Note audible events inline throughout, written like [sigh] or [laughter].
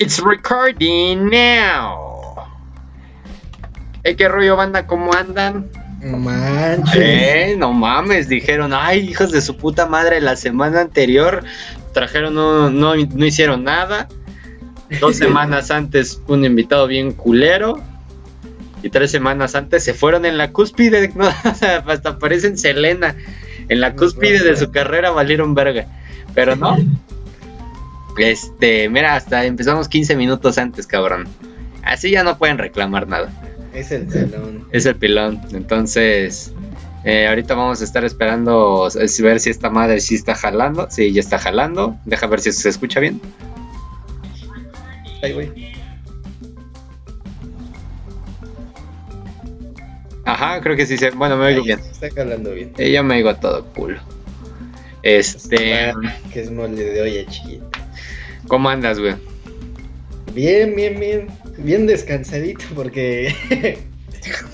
It's recording now. ¿Eh, ¿Qué rollo banda? ¿Cómo andan? No manches. Eh, no mames, dijeron, ay, hijos de su puta madre, la semana anterior trajeron, no, no, no hicieron nada. Dos [laughs] semanas antes, un invitado bien culero. Y tres semanas antes se fueron en la cúspide, [laughs] ¿no? hasta parecen Selena. En la cúspide de su carrera valieron verga. Pero no. Este, mira, hasta empezamos 15 minutos antes, cabrón. Así ya no pueden reclamar nada. Es el pilón. Es el pilón. Entonces, eh, ahorita vamos a estar esperando a ver si esta madre sí está jalando. Sí, ya está jalando. Deja ver si se escucha bien. Ay, güey. Ajá, creo que sí se. Bueno, me oigo Ahí bien. Está jalando bien. Eh, yo me oigo a todo culo. Este, Que es mole de olla chiquita. ¿Cómo andas, güey? Bien, bien, bien. Bien descansadito porque. [laughs]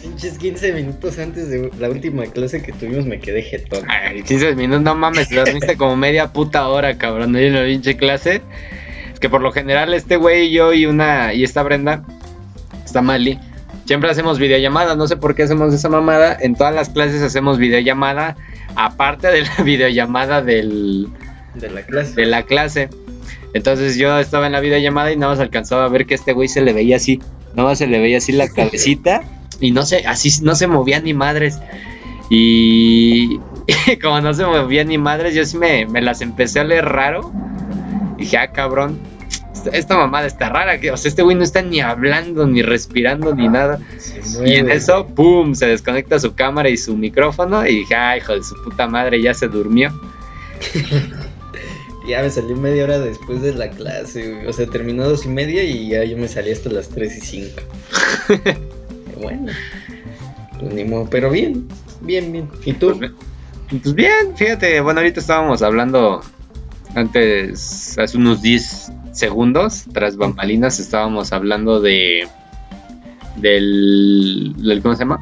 Pinches 15 minutos antes de la última clase que tuvimos me quedé jetón. Ay, 15 minutos, no mames, te dormiste como media puta hora, cabrón, ahí en la pinche clase. Es que por lo general este güey, yo y una, y esta Brenda, está Mali, siempre hacemos videollamada, no sé por qué hacemos esa mamada, en todas las clases hacemos videollamada, aparte de la [laughs] videollamada del, De la clase. de la clase. Entonces yo estaba en la videollamada y nada más alcanzaba a ver que este güey se le veía así, nada más se le veía así la [laughs] cabecita y no sé, así no se movía ni madres. Y [laughs] como no se movía ni madres, yo sí me, me las empecé a leer raro. Dije, ah, cabrón, esta, esta mamada está rara, que, o sea, este güey no está ni hablando, ni respirando, ni nada. Se Y en eso, ¡pum! Se desconecta su cámara y su micrófono y dije, ah, hijo de su puta madre, ya se durmió. [laughs] Ya me salí media hora después de la clase, güey. O sea, terminó dos y media y ya yo me salí hasta las 3 y 5. [laughs] bueno, pues ni modo, pero bien, bien, bien. ¿Y tú? Pues, Pues bien, fíjate, bueno, ahorita estábamos hablando antes, hace unos 10 segundos, tras bambalinas, estábamos hablando de. del. del ¿Cómo se llama?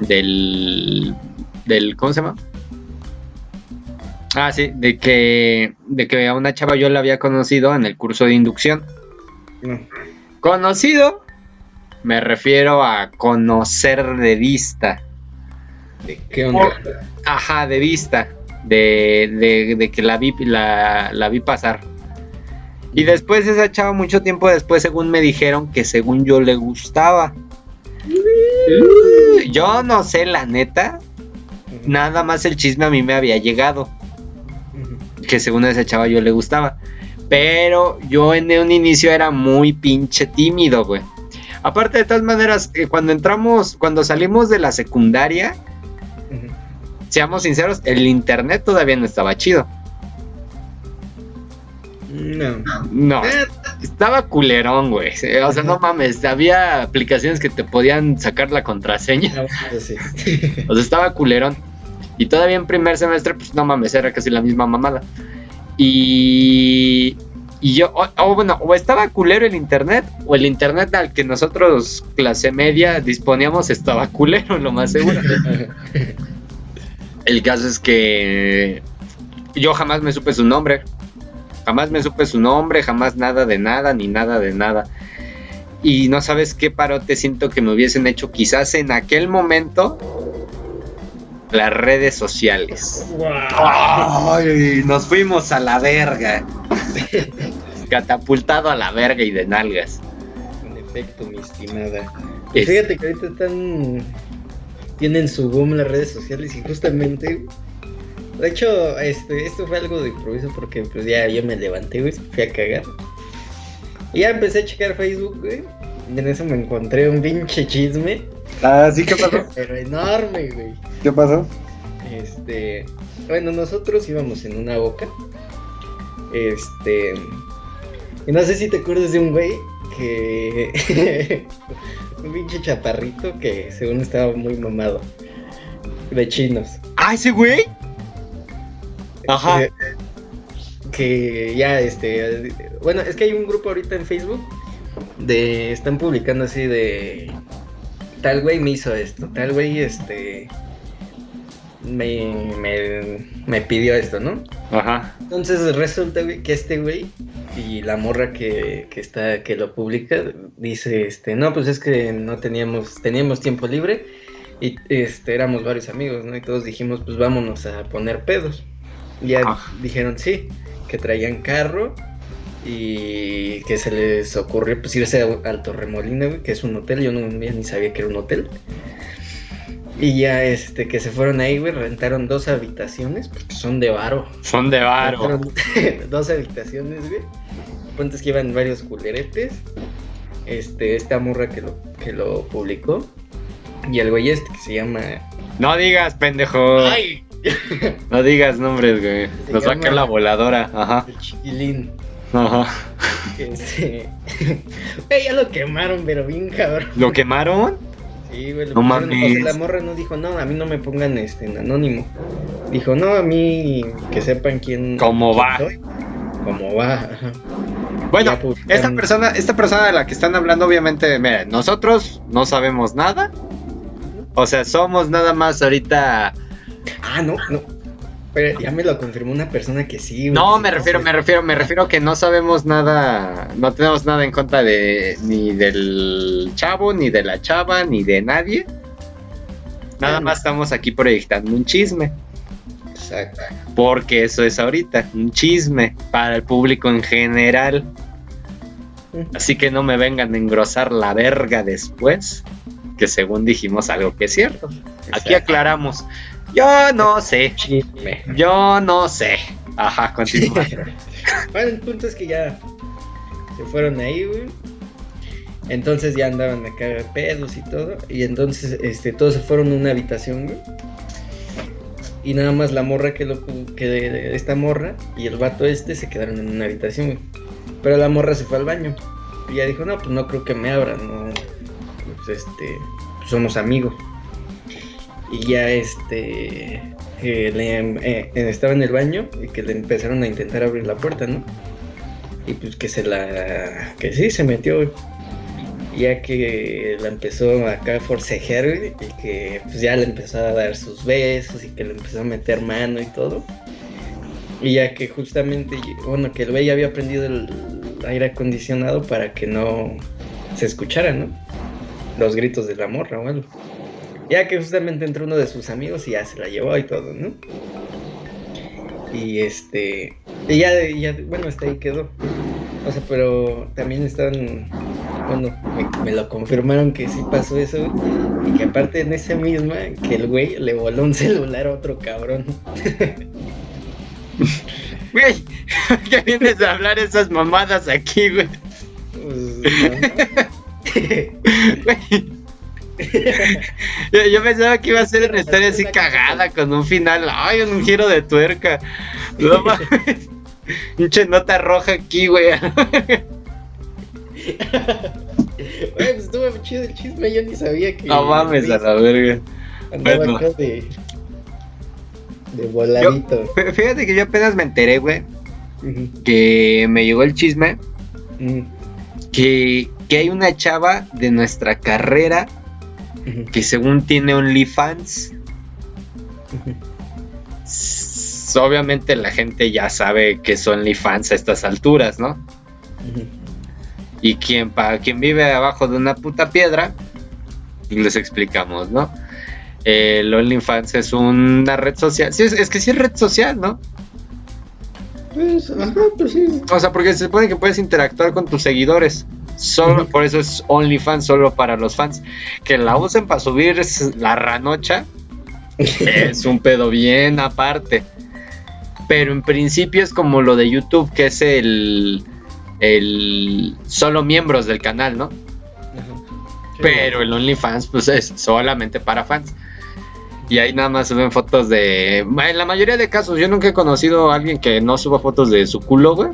Del. del ¿Cómo se llama? Ah, sí, de que, de que a una chava yo la había conocido en el curso de inducción. No. Conocido, me refiero a conocer de vista. ¿De qué onda? Ajá, de vista. De, de, de que la vi, la, la vi pasar. Y después esa chava, mucho tiempo después, según me dijeron que según yo le gustaba. Yo no sé, la neta. Nada más el chisme a mí me había llegado. Que según a esa chava yo le gustaba. Pero yo en un inicio era muy pinche tímido, güey. Aparte de todas maneras, eh, cuando entramos, cuando salimos de la secundaria, seamos sinceros, el internet todavía no estaba chido. No. No, Eh, estaba culerón, güey. O sea, no mames, había aplicaciones que te podían sacar la contraseña. no, eso sí. O sea, estaba culerón. Y todavía en primer semestre, pues no mames, era casi la misma mamada. Y, y yo, o, o bueno, o estaba culero el internet, o el internet al que nosotros, clase media, disponíamos, estaba culero, lo más seguro. [laughs] El caso es que yo jamás me supe su nombre. Jamás me supe su nombre, jamás nada de nada, ni nada de nada. Y no sabes qué parote siento que me hubiesen hecho quizás en aquel momento las redes sociales. Ay, nos fuimos a la verga. [laughs] Catapultado a la verga y de nalgas. En efecto, mi estimada. Es- fíjate que ahorita están. Tienen su boom las redes sociales y justamente. De hecho, este, esto fue algo de improviso porque pues ya yo me levanté, güey, fui a cagar. Y ya empecé a checar Facebook, güey. En eso me encontré un pinche chisme. Ah, sí, ¿qué [laughs] pasó? Pero enorme, güey. ¿Qué pasó? Este, bueno, nosotros íbamos en una boca. Este, y no sé si te acuerdas de un güey que [laughs] un pinche chaparrito que según estaba muy mamado de chinos. Ah, ese güey. Ajá. Eh, que ya este, bueno, es que hay un grupo ahorita en Facebook de están publicando así de tal güey me hizo esto, tal güey este me, me, me pidió esto, ¿no? Ajá. Entonces resulta, güey, que este güey y la morra que, que está, que lo publica, dice, este, no, pues es que no teníamos, teníamos tiempo libre y este, éramos varios amigos, ¿no? Y todos dijimos, pues vámonos a poner pedos. Y ya dijeron sí, que traían carro y que se les ocurrió pues irse al Torremolino, güey, que es un hotel, yo no ni sabía que era un hotel. Y ya este que se fueron ahí, güey, rentaron dos habitaciones, porque son de varo. Son de varo. Rentaron [laughs] dos habitaciones, güey. Pontes que iban varios culeretes. Este, esta morra que lo, que lo publicó. Y el güey este que se llama. No digas, pendejo. ¡Ay! No digas nombres, güey. Se Nos va a caer la voladora. Ajá. El chiquilín. Ajá. Este. [laughs] Güey, ya lo quemaron, pero bien cabrón. ¿Lo quemaron? Sí, güey. lo No pusieron- mames. o sea, la morra no dijo, no, a mí no me pongan este en anónimo. Dijo, no, a mí que sepan quién. ¿Cómo quién va? soy. ¿Cómo va? Bueno, publicaron- esta persona, esta persona de la que están hablando, obviamente, mira, nosotros no sabemos nada. O sea, somos nada más ahorita. Ah, no, no. Pero ya me lo confirmó una persona que sí, güey. No, me refiero, me refiero, me refiero que no sabemos nada, no tenemos nada en contra de ni del chavo, ni de la chava, ni de nadie. Nada más estamos aquí proyectando un chisme, Exacto. porque eso es ahorita, un chisme para el público en general. Así que no me vengan a engrosar la verga después, que según dijimos algo que es cierto. Aquí aclaramos. Yo no sé, Chisme. yo no sé. Ajá, continúa. Bueno, el punto es que ya se fueron ahí, güey. Entonces ya andaban acá de pedos y todo. Y entonces este, todos se fueron a una habitación, güey. Y nada más la morra que lo que esta morra y el vato este se quedaron en una habitación, güey. Pero la morra se fue al baño. Y ya dijo, no, pues no creo que me abran, no. Pues este, pues somos amigos. Y ya este que le, eh, estaba en el baño y que le empezaron a intentar abrir la puerta, ¿no? Y pues que se la. que sí, se metió. Ya que la empezó acá a forcejear, y que pues ya le empezó a dar sus besos y que le empezó a meter mano y todo. Y ya que justamente, bueno, que el güey había prendido el aire acondicionado para que no se escuchara, ¿no? Los gritos de la morra o algo. Ya que justamente entró uno de sus amigos y ya se la llevó y todo, ¿no? Y este. Y ya, ya bueno, hasta ahí quedó. O sea, pero también estaban. Bueno, me, me lo confirmaron que sí pasó eso. Y que aparte en esa misma, que el güey le voló un celular a otro cabrón. [laughs] Güey, [laughs] ¿qué vienes a hablar esas mamadas aquí, güey? Pues, no. [laughs] Güey. [laughs] Yo, yo pensaba que iba a ser una historia así cagada con un final, ay, un giro de tuerca. No mames. Pinche nota roja aquí, güey. Güey, pues estuvo chido el chisme, yo ni sabía que. No mames a la verga. Andaba Bueno. acá de. De voladito. Fí- Fíjate que yo apenas me enteré, güey, que me llegó el chisme que, que hay una chava de nuestra carrera que según tiene OnlyFans. Obviamente la gente ya sabe que son OnlyFans a estas alturas, ¿no? Y quien para quien vive abajo de una puta piedra, les explicamos, ¿no? El OnlyFans es una red social. Sí, es, es que sí es red social, ¿no? Pues, ajá, pues sí. O sea, porque se supone que puedes interactuar con tus seguidores. Solo. Por eso es OnlyFans, solo para los fans. Que la usen para subir la ranocha. es un pedo bien aparte. Pero en principio es como lo de YouTube, que es el. el solo miembros del canal, ¿no? Pero el OnlyFans, pues es solamente para fans. Y ahí nada más suben fotos de. En la mayoría de casos, yo nunca he conocido a alguien que no suba fotos de su culo, güey.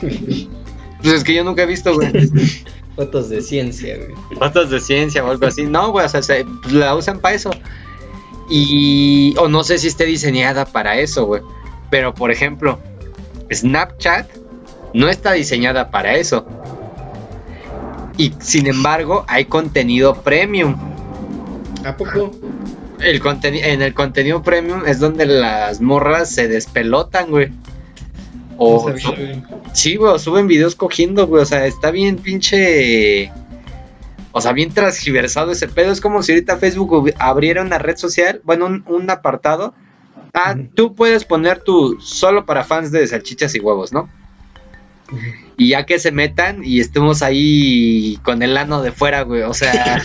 [laughs] Pues es que yo nunca he visto, güey. [laughs] Fotos de ciencia, güey. Fotos de ciencia o algo así. No, güey, o sea, se- la usan para eso. Y. O no sé si esté diseñada para eso, güey. Pero por ejemplo, Snapchat no está diseñada para eso. Y sin embargo, hay contenido premium. ¿A poco? El en el contenido premium es donde las morras se despelotan, güey. O No. Sí, güey, suben videos cogiendo, güey. O sea, está bien pinche. O sea, bien transgiversado ese pedo. Es como si ahorita Facebook abriera una red social, bueno, un, un apartado. Ah, tú puedes poner tu solo para fans de salchichas y huevos, ¿no? Y ya que se metan y estemos ahí con el ano de fuera, güey. O sea.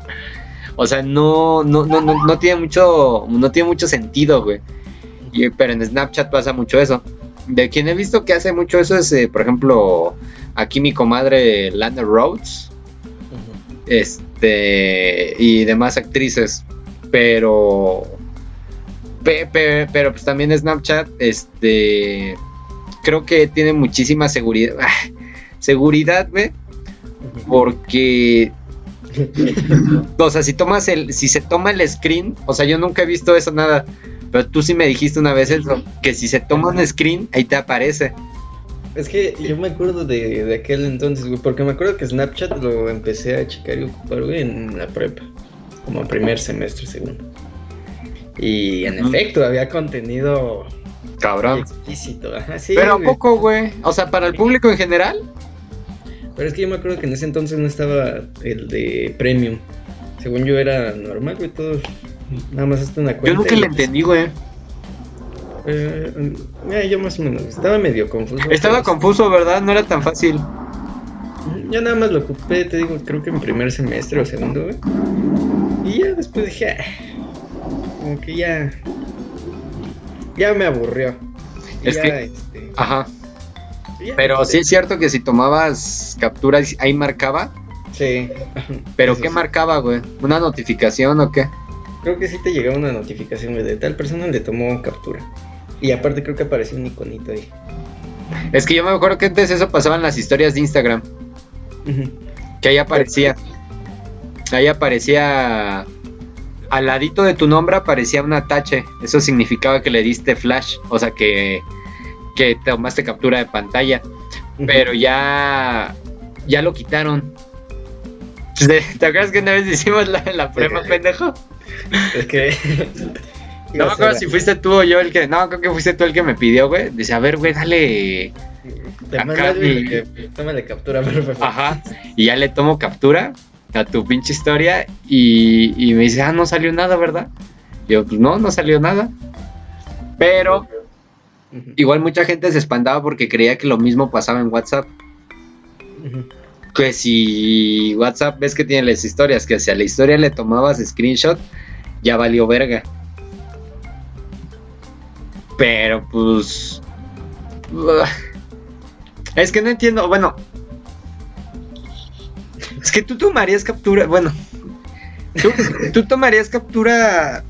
[laughs] o sea, no, no, no, no, no tiene mucho. No tiene mucho sentido, güey. Y- pero en Snapchat pasa mucho eso. De quien he visto que hace mucho eso es, eh, por ejemplo, aquí mi comadre Lana Rhodes. Este. Y demás actrices. Pero. pe- pe- pero pues también Snapchat. Este. Creo que tiene muchísima seguridad. ah, seguridad. Ujú. Porque. O sea, si tomas el. Si se toma el screen. O sea, yo nunca he visto eso nada. Pero tú sí me dijiste una vez eso. Que si se toma un screen, ahí te aparece. Es que yo me acuerdo de, de aquel entonces, güey, porque me acuerdo que Snapchat lo empecé a checar y ocupar, güey, en la prepa. Como primer semestre, segundo. Y en efecto, había contenido Cabrón. explícito. Ajá, sí, Pero a güey. poco, güey. O sea, para el público en general. Pero es que yo me acuerdo que en ese entonces no estaba el de premium. Según yo era normal, güey, todo. Nada más hasta una cuenta. Yo nunca le entendí, güey. Eh, eh, yo más o menos. Estaba medio confuso. Estaba pero- confuso, ¿verdad? No era tan fácil. Yo nada más lo ocupé, te digo, creo que en primer semestre o segundo, güey. Y ya después dije, "Ah", como que ya. Ya me aburrió. Y Es ya, que- este, Ajá. ya, Pero sí es cierto que si tomabas capturas, ahí marcaba. Sí. ¿Pero Eso qué sí. marcaba, güey? ¿Una notificación o qué? Creo que sí te llegaba una notificación, de tal persona le tomó captura. Y aparte creo que apareció un iconito ahí. Es que yo me acuerdo que antes eso pasaba en las historias de Instagram. Que ahí aparecía. Ahí aparecía. Al ladito de tu nombre aparecía un atache. Eso significaba que le diste flash. O sea que. Que tomaste captura de pantalla. Pero ya. Ya lo quitaron. [laughs] ¿Te acuerdas que una vez hicimos la, la prueba, Sí. pendejo? Es que. [laughs] No me acuerdo si fuiste tú o yo el que. No, creo que fuiste tú el que me pidió, güey. Dice, a ver, güey, dale. Acá mi- tómale captura, favor. Ajá. Y ya le tomo captura a tu pinche historia. Y, y me dice, ah, no salió nada, ¿verdad? Y yo, pues no, no salió nada. Pero igual mucha gente se espantaba porque creía que lo mismo pasaba en WhatsApp. Ujú. Que si WhatsApp ves que tiene las historias, que si a la historia le tomabas screenshot, ya valió verga. Pero pues. Es que no entiendo. Bueno. Es que tú tomarías captura. Bueno. Tú, tú tomarías captura.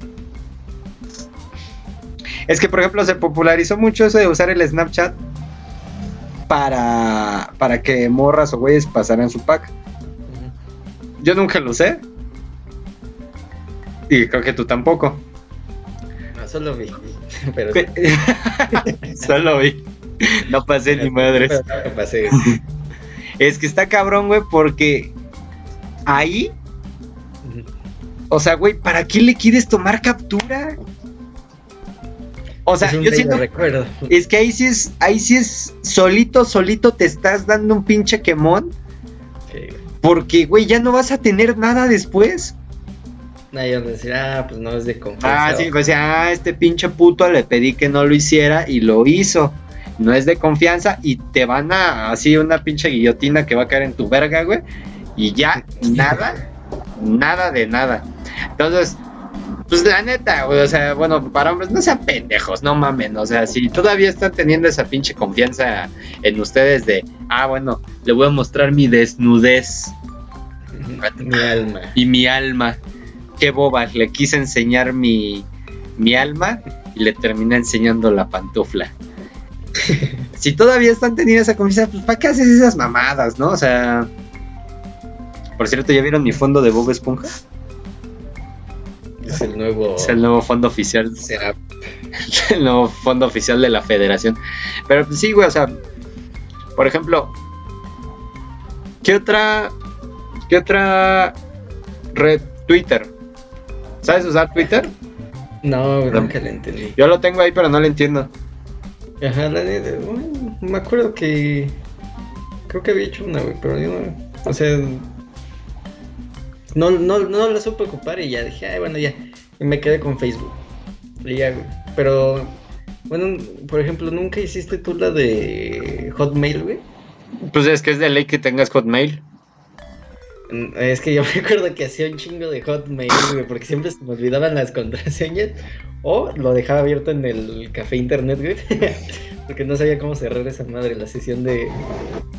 Es que, por ejemplo, se popularizó mucho eso de usar el Snapchat para, para que morras o güeyes pasaran su pack. Yo nunca lo usé. Y creo que tú tampoco. No, solo vi. [laughs] Pero. [laughs] Solo vi. No pasé ni madres. Pero no pasé. Es que está cabrón, güey, porque ahí, o sea, güey, ¿para qué le quieres tomar captura? O sea, yo siento recuerdo. es que ahí sí es, ahí sí es solito, solito te estás dando un pinche quemón, Sí, güey. porque, güey, ya no vas a tener nada después. Nadie va a decir, ah, pues no es de confianza. Ah, sí, pues ah, este pinche puto le pedí que no lo hiciera y lo hizo. No es de confianza y te van a así una pinche guillotina que va a caer en tu verga, güey. Y ya, [laughs] nada, nada de nada. Entonces, pues la neta, güey, o sea, bueno, para hombres, no sean pendejos, no mamen. O sea, si todavía están teniendo esa pinche confianza en ustedes de, ah, bueno, le voy a mostrar mi desnudez. Mi alma. y mi alma. Qué bobas, le quise enseñar mi, mi alma y le terminé enseñando la pantufla. [laughs] si todavía están teniendo esa confianza, pues ¿para qué haces esas mamadas, no? O sea. Por cierto, ¿ya vieron mi fondo de Bob Esponja? Es el nuevo. [laughs] Es el nuevo fondo oficial. Será. [laughs] el nuevo fondo oficial de la federación. Pero pues, sí, güey, o sea, por ejemplo, ¿qué otra, qué otra red? Twitter. ¿Sabes usar Twitter? No, nunca le entendí. Yo lo tengo ahí, pero no lo entiendo. Ajá, la de, bueno, me acuerdo que creo que había hecho una, güey, pero yo no, o sea, no, no, no la supe ocupar y ya dije, ay, bueno, ya, y me quedé con Facebook. Y ya, güey. Pero, bueno, por ejemplo, ¿nunca hiciste tú la de Hotmail, güey? Pues es que es de ley que tengas Hotmail. Mm, Es que yo [laughs] me acuerdo que hacía un chingo de Hotmail, güey, porque siempre se me olvidaban las contraseñas. O lo dejaba abierto en el café internet, güey. [laughs] porque no sabía cómo cerrar esa madre, la sesión de.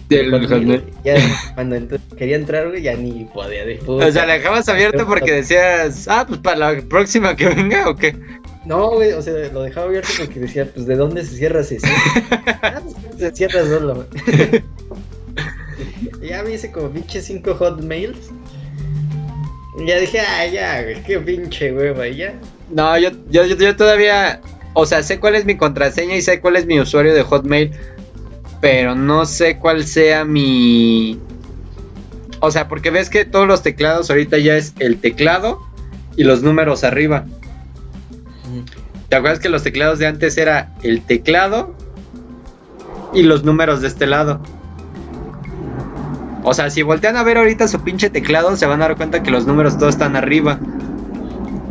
Del. Hotmail. Ya, cuando quería entrar, güey, ya ni podía. De O sea, la dejabas abierta porque decías, ah, pues para la próxima que venga o qué. No, güey, o sea, lo dejaba abierto porque decía, pues, ¿de dónde se cierra sesión? [laughs] ah, pues, se cierra solo. [laughs] Y ya me hice como pinche cinco hotmails. Y ya dije, ah, ya, güey, qué pinche hueva, ya. No, yo, yo, yo, yo todavía, o sea, sé cuál es mi contraseña y sé cuál es mi usuario de Hotmail, pero no sé cuál sea mi... O sea, porque ves que todos los teclados ahorita ya es el teclado y los números arriba. ¿Te acuerdas que los teclados de antes era el teclado y los números de este lado? O sea, si voltean a ver ahorita su pinche teclado, se van a dar cuenta que los números todos están arriba.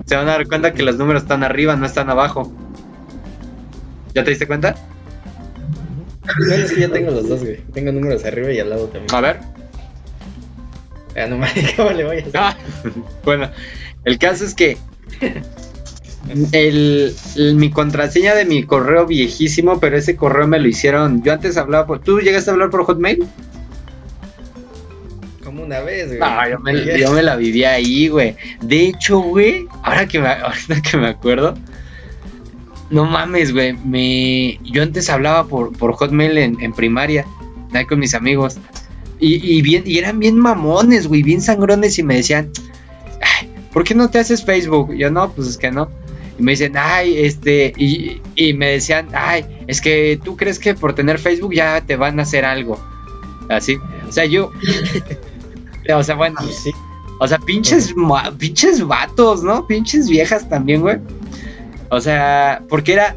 Se van a dar cuenta que los números están arriba, no están abajo. ¿Ya te diste cuenta? Bueno, es que ya tengo los dos, güey. Tengo números arriba y al lado también. A ver. Ah, no mames, [laughs] ¿cómo le voy a hacer? Ah, bueno, el caso es que el, el- mi contraseña de mi correo viejísimo, pero ese correo me lo hicieron. Yo antes hablaba por. ¿Tú llegaste a hablar por Hotmail? Como una vez, güey. No, yo me, [laughs] yo me la viví ahí, güey. De hecho, güey, ahora que me, ahorita que me acuerdo, no mames, güey. Me, yo antes hablaba por, por Hotmail en, en primaria, ahí con mis amigos. Y, y bien, y eran bien mamones, güey, bien sangrones y me decían, ay, ¿por qué no te haces Facebook? Yo no, pues es que no. Y me dicen, ay, este, y, y me decían, ay, es que tú crees que por tener Facebook ya te van a hacer algo. Así. O sea, yo. o sea, bueno. Sí. O sea, pinches, pinches vatos, ¿no? Pinches viejas también, güey. O sea, porque era.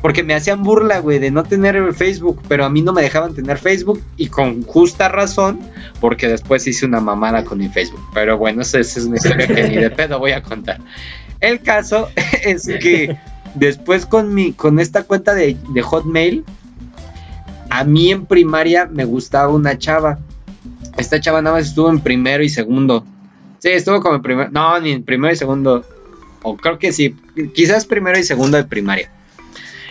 Porque me hacían burla, güey, de no tener Facebook, pero a mí no me dejaban tener Facebook y con justa razón, porque después hice una mamada con mi Facebook. Pero bueno, esa, es una historia que ni de pedo voy a contar. El caso [laughs] es que después con mi, con esta cuenta de, de Hotmail, a mí en primaria me gustaba una chava. Esta chava nada más estuvo en primero y segundo. Sí, estuvo como en primero. No, ni en primero y segundo. O creo que sí. Quizás primero y segundo de primaria.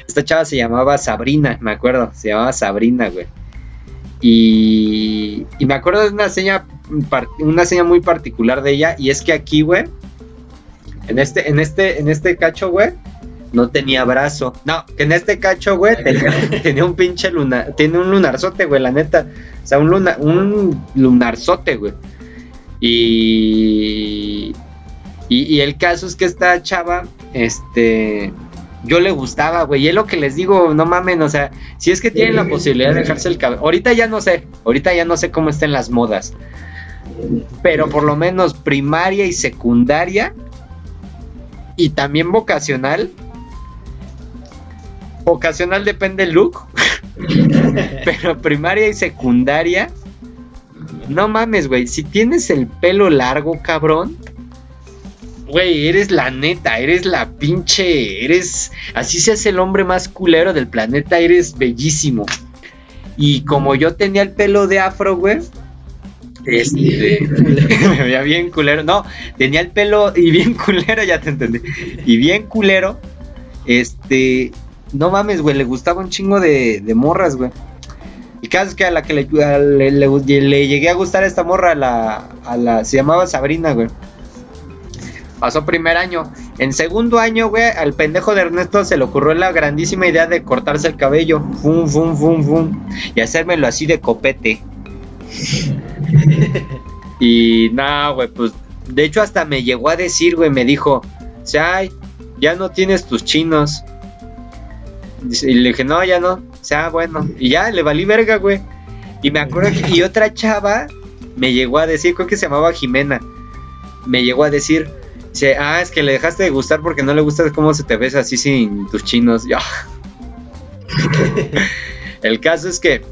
Esta chava se llamaba Sabrina, me acuerdo. Se llamaba Sabrina, güey. Y, y me acuerdo de una seña, una seña muy particular de ella. Y es que aquí, güey. En este, en este, en este cacho, güey. No tenía brazo. No, que en este cacho, güey, tenía, [laughs] tenía un pinche lunar. Tiene un lunarzote, güey, la neta. O sea, un, luna, un lunarzote, güey. Y, y. El caso es que esta chava, este. Yo le gustaba, güey. Y es lo que les digo, no mamen, o sea, si es que tienen la posibilidad de dejarse el cabello. Ahorita ya no sé, ahorita ya no sé cómo estén las modas. Pero por lo menos primaria y secundaria. Y también vocacional. Vocacional depende del look. [laughs] Pero primaria y secundaria. No mames, güey. Si tienes el pelo largo, cabrón. Güey, eres la neta, eres la pinche. Eres. Así seas el hombre más culero del planeta, eres bellísimo. Y como yo tenía el pelo de afro, güey. Este, [laughs] me veía bien culero. No, tenía el pelo y bien [laughs] culero, ya te entendí. Y bien culero. Este, no mames, güey, le gustaba un chingo de, de morras, güey. El caso es que a la que le, a- le, le- le llegué a gustar a esta morra, a la, a la, se llamaba Sabrina, güey. Pasó primer año. En segundo año, güey, al pendejo de Ernesto se le ocurrió la grandísima idea de cortarse el cabello. Fum, fum, fum, fum. Y hacérmelo así de copete. Y nada, güey, pues de hecho hasta me llegó a decir, güey, me dijo, ay, ya no tienes tus chinos. Y le dije, no, ya no. O sea, bueno, y ya le valí verga, güey. Y me acuerdo que, y otra chava me llegó a decir, creo que se llamaba Jimena, me llegó a decir, dice, ah, es que le dejaste de gustar porque no le gusta cómo se te ves así sin tus chinos. Yo, [laughs] El caso es que.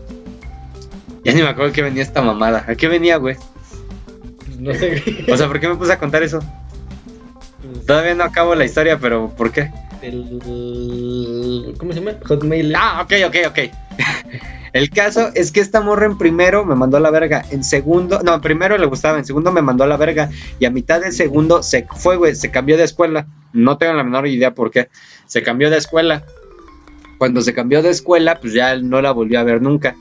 Ya ni me acuerdo que venía esta mamada. ¿A qué venía, güey? Pues no sé. O sea, ¿por qué me puse a contar eso? Pues, Todavía no acabo la historia, pero ¿por qué? el- ¿Cómo se llama? Hotmail. Ah, ok, ok, ok. El caso es que esta morra en primero me mandó a la verga. En segundo, no, en primero le gustaba, en segundo me mandó a la verga. Y a mitad del segundo se fue, güey, se cambió de escuela. No tengo la menor idea por qué. Se cambió de escuela. Cuando se cambió de escuela, pues ya no la volvió a ver nunca.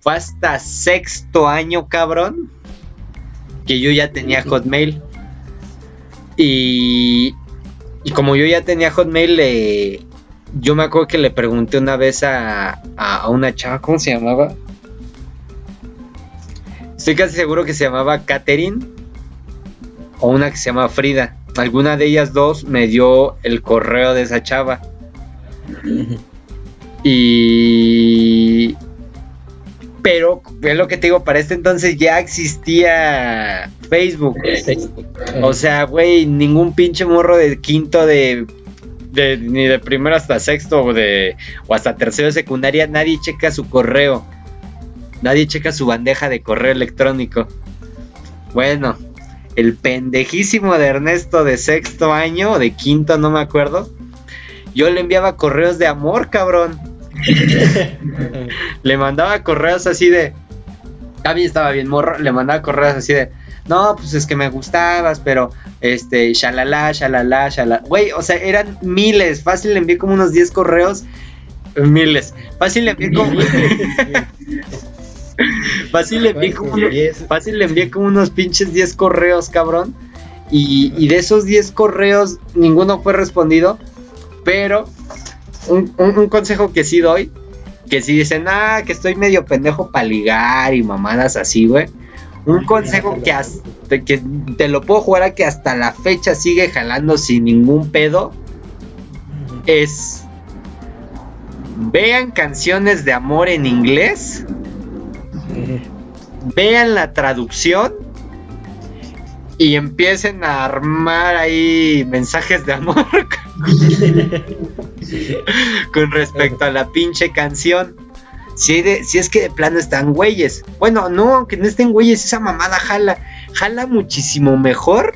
Fue hasta sexto año, cabrón, que yo ya tenía Hotmail. Y, y como yo ya tenía Hotmail, le, yo me acuerdo que le pregunté una vez a, a, a una chava, ¿cómo se llamaba? Estoy casi seguro que se llamaba Katherine o una que se llama Frida. Alguna de ellas dos me dio el correo de esa chava. Y... Pero, es lo que te digo, para este entonces ya existía Facebook. O sea, güey, ningún pinche morro de quinto de, de- ni de primero hasta sexto o de o hasta tercero de secundaria, nadie checa su correo. Nadie checa su bandeja de correo electrónico. Bueno, el pendejísimo de Ernesto de sexto año o de quinto, no me acuerdo. Yo le enviaba correos de amor, cabrón. [laughs] Le mandaba correos así de. Gaby estaba bien morro, le mandaba correos así de. No, pues es que me gustabas, pero este, shalala, shalala, shalala. Güey, o sea, eran miles. Fácil le envié como unos 10 correos. Miles. Fácil le envié como. [laughs] Fácil le envié como. unos-. Fácil le envié como unos pinches 10 correos, cabrón. Y, y de esos 10 correos, ninguno fue respondido. Pero un, un- un consejo que sí doy, que si dicen, ah, que estoy medio pendejo para ligar y mamadas así, güey. Un consejo que, hasta- que te lo puedo jugar a que hasta la fecha sigue jalando sin ningún pedo es vean canciones de amor en inglés, vean la traducción y empiecen a armar ahí mensajes de amor [laughs] con [laughs] respecto a la pinche canción. Si, de- si es que de plano están güeyes. Bueno, no, aunque no estén güeyes, esa mamada jala. Jala muchísimo mejor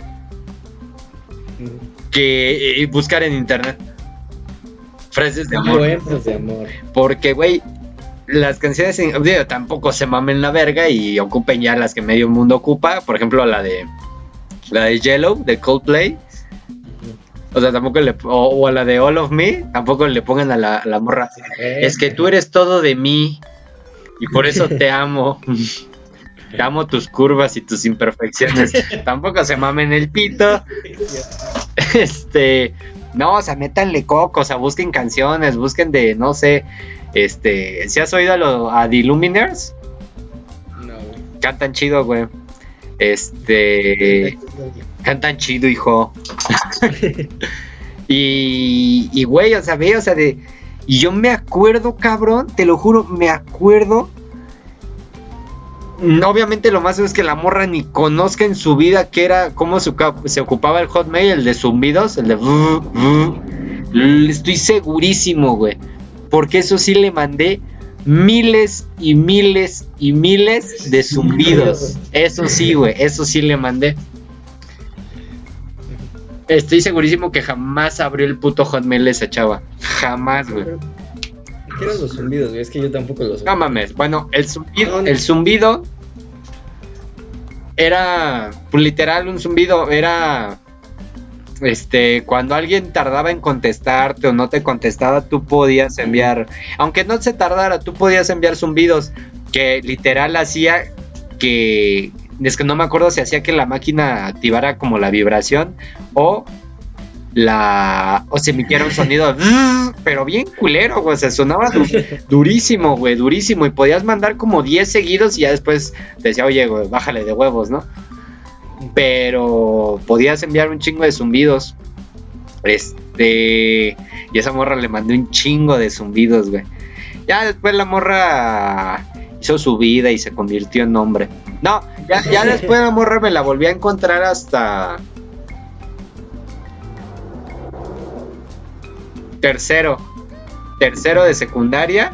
que eh, buscar en internet. Frases de amor. Poemas de amor. Porque, güey, las canciones en, digo, tampoco se mamen la verga y ocupen ya las que medio mundo ocupa. Por ejemplo, la de la de Yellow, de Coldplay. O sea, tampoco le. O, o a la de All of Me, tampoco le pongan a la, a la morra. Es que tú eres todo de mí y por eso te [laughs] amo. Te amo tus curvas y tus imperfecciones. [laughs] Tampoco se mamen el pito. Este, no, o sea, métanle coco, o sea, busquen canciones, busquen de, no sé, este, si has oído a, lo- a The Luminers, No, güey. cantan chido, güey. Este, cantan chido, hijo. [laughs] y, y, güey, o sea, ve, o sea, de, y yo me acuerdo, cabrón, te lo juro, me acuerdo. Mm, Obviamente lo más es que la morra ni conozca en su vida que era, cómo se, se ocupaba el hotmail, el de zumbidos, el de... Estoy segurísimo, güey. Porque eso sí le mandé miles y miles y miles de zumbidos. Eso sí, güey, eso sí le mandé. Estoy segurísimo que jamás abrió el puto hotmail esa chava. Jamás, güey. ¿Qué eran los zumbidos, güey? Es que yo tampoco los No mames. Bueno, el zumbido, el zumbido era pues, literal un zumbido. Era este cuando alguien tardaba en contestarte o no te contestaba, tú podías enviar, aunque no se tardara, tú podías enviar zumbidos que literal hacía que es que no me acuerdo si hacía que la máquina activara como la vibración o la o se emitiera un sonido [laughs] [laughs] pero bien culero, güey, o sea, sonaba du- durísimo, güey, durísimo y podías mandar como 10 seguidos y ya después te decía, "Oye, güey, bájale de huevos", ¿no? Pero podías enviar un chingo de zumbidos. Este, y esa morra le mandé un chingo de zumbidos, güey. Ya después la morra hizo su vida y se convirtió en hombre. No, ya, ya [laughs] después la morra me la volví a encontrar hasta tercero. tercero de secundaria.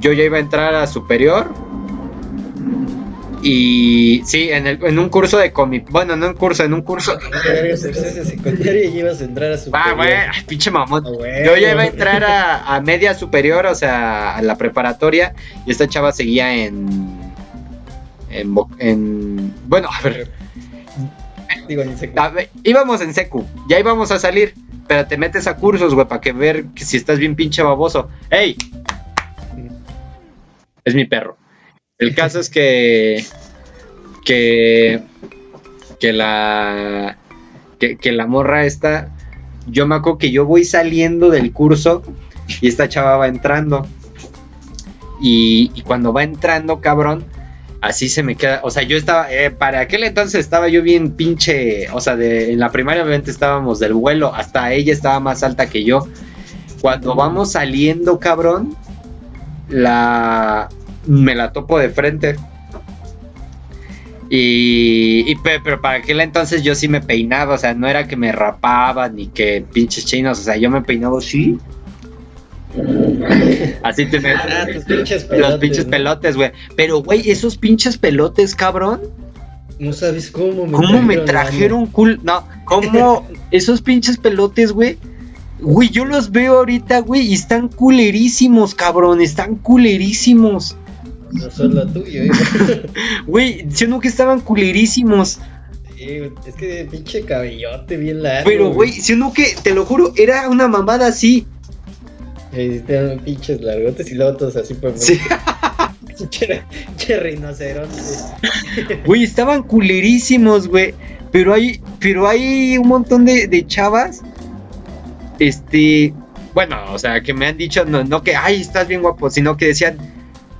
Yo ya iba a entrar a superior. Y sí, en, el, en un curso de cómic. Bueno, no en un curso, en un curso. De secundaria y ibas a entrar a superior. Ah, güey, pinche mamón. Ah. Yo ya iba a entrar a, a media superior, o sea, a la preparatoria. Y esta chava seguía en. En. bo- en bueno, a ver. Digo, en secundaria. a ver, íbamos en secu. Ya íbamos a salir. Pero te metes a cursos, güey, para que ver que si estás bien pinche baboso. ¡Ey! Es mi perro. El caso es que. Que. Que la. Que, que la morra esta. Yo me acuerdo que yo voy saliendo del curso y esta chava va entrando. Y, y cuando va entrando, cabrón, así se me queda. O sea, yo estaba. eh, para aquel entonces estaba yo bien pinche. O sea, de, en la primaria, obviamente estábamos del vuelo. Hasta ella estaba más alta que yo. Cuando vamos saliendo, cabrón, la. Me la topo de frente. Y, y pe- pero para aquel entonces yo sí me peinaba, o sea, no era que me rapaba ni que pinches chinos, o sea, yo me peinaba así. [laughs] Así te me... Ah, tus pinches Los pinches pelotes, güey. Pero, güey, esos pinches pelotes, cabrón. No sabes cómo me ¿Cómo me trajeron, trajeron cool? No, ¿cómo [laughs] esos pinches pelotes, güey? Güey, yo los veo ahorita, güey, y están culerísimos, cabrón. Están culerísimos. No solo tuyo, eh. [laughs] Güey, yo nunca estaban culerísimos. Sí, es que pinche cabellote bien largo. Pero, güey, si uno que, te lo juro, era una mamada así. Estaban pinches largotes y luego todos así por Sí. [laughs] Rinoceronte. [laughs] Güey, estaban culerísimos, güey. Pero hay, pero hay un montón de, de chavas. Este. Bueno, o sea, que me han dicho, no, no que, ay, estás bien guapo, sino que decían,